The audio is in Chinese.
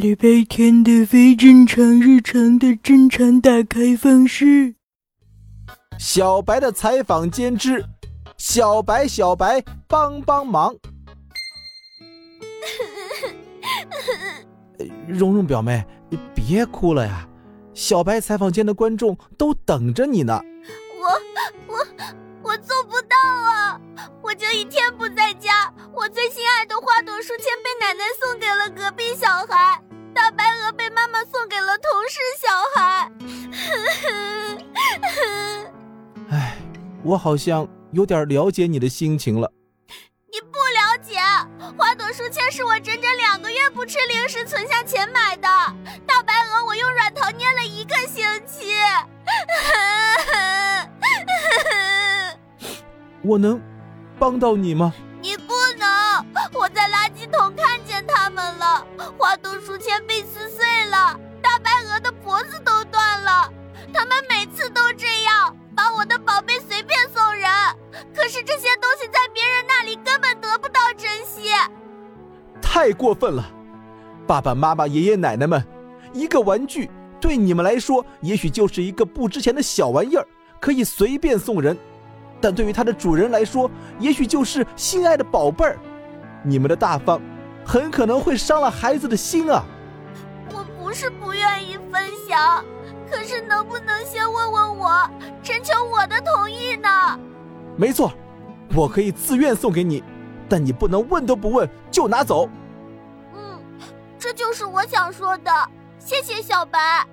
礼拜天的非正常日常的正常打开方式。小白的采访间之，小白小白帮帮忙。蓉蓉表妹，别哭了呀，小白采访间的观众都等着你呢。我我我做不到啊！我就一天不在家，我最心爱的花朵书签被奶奶送给了隔壁了同事小孩。唉，我好像有点了解你的心情了。你不了解，花朵书签是我整整两个月不吃零食存下钱买的，大白鹅我用软糖捏了一个星期。我能帮到你吗？你不能！我在垃圾桶看见他们了，花朵书签被本得不到珍惜。太过分了！爸爸妈妈、爷爷奶奶们，一个玩具对你们来说也许就是一个不值钱的小玩意儿，可以随便送人。但对于它的主人来说，也许就是心爱的宝贝儿。你们的大方，很可能会伤了孩子的心啊！我不是不愿意分享，可是能不能先问问我，征求我的同意呢？没错，我可以自愿送给你，但你不能问都不问就拿走。嗯，这就是我想说的。谢谢小白。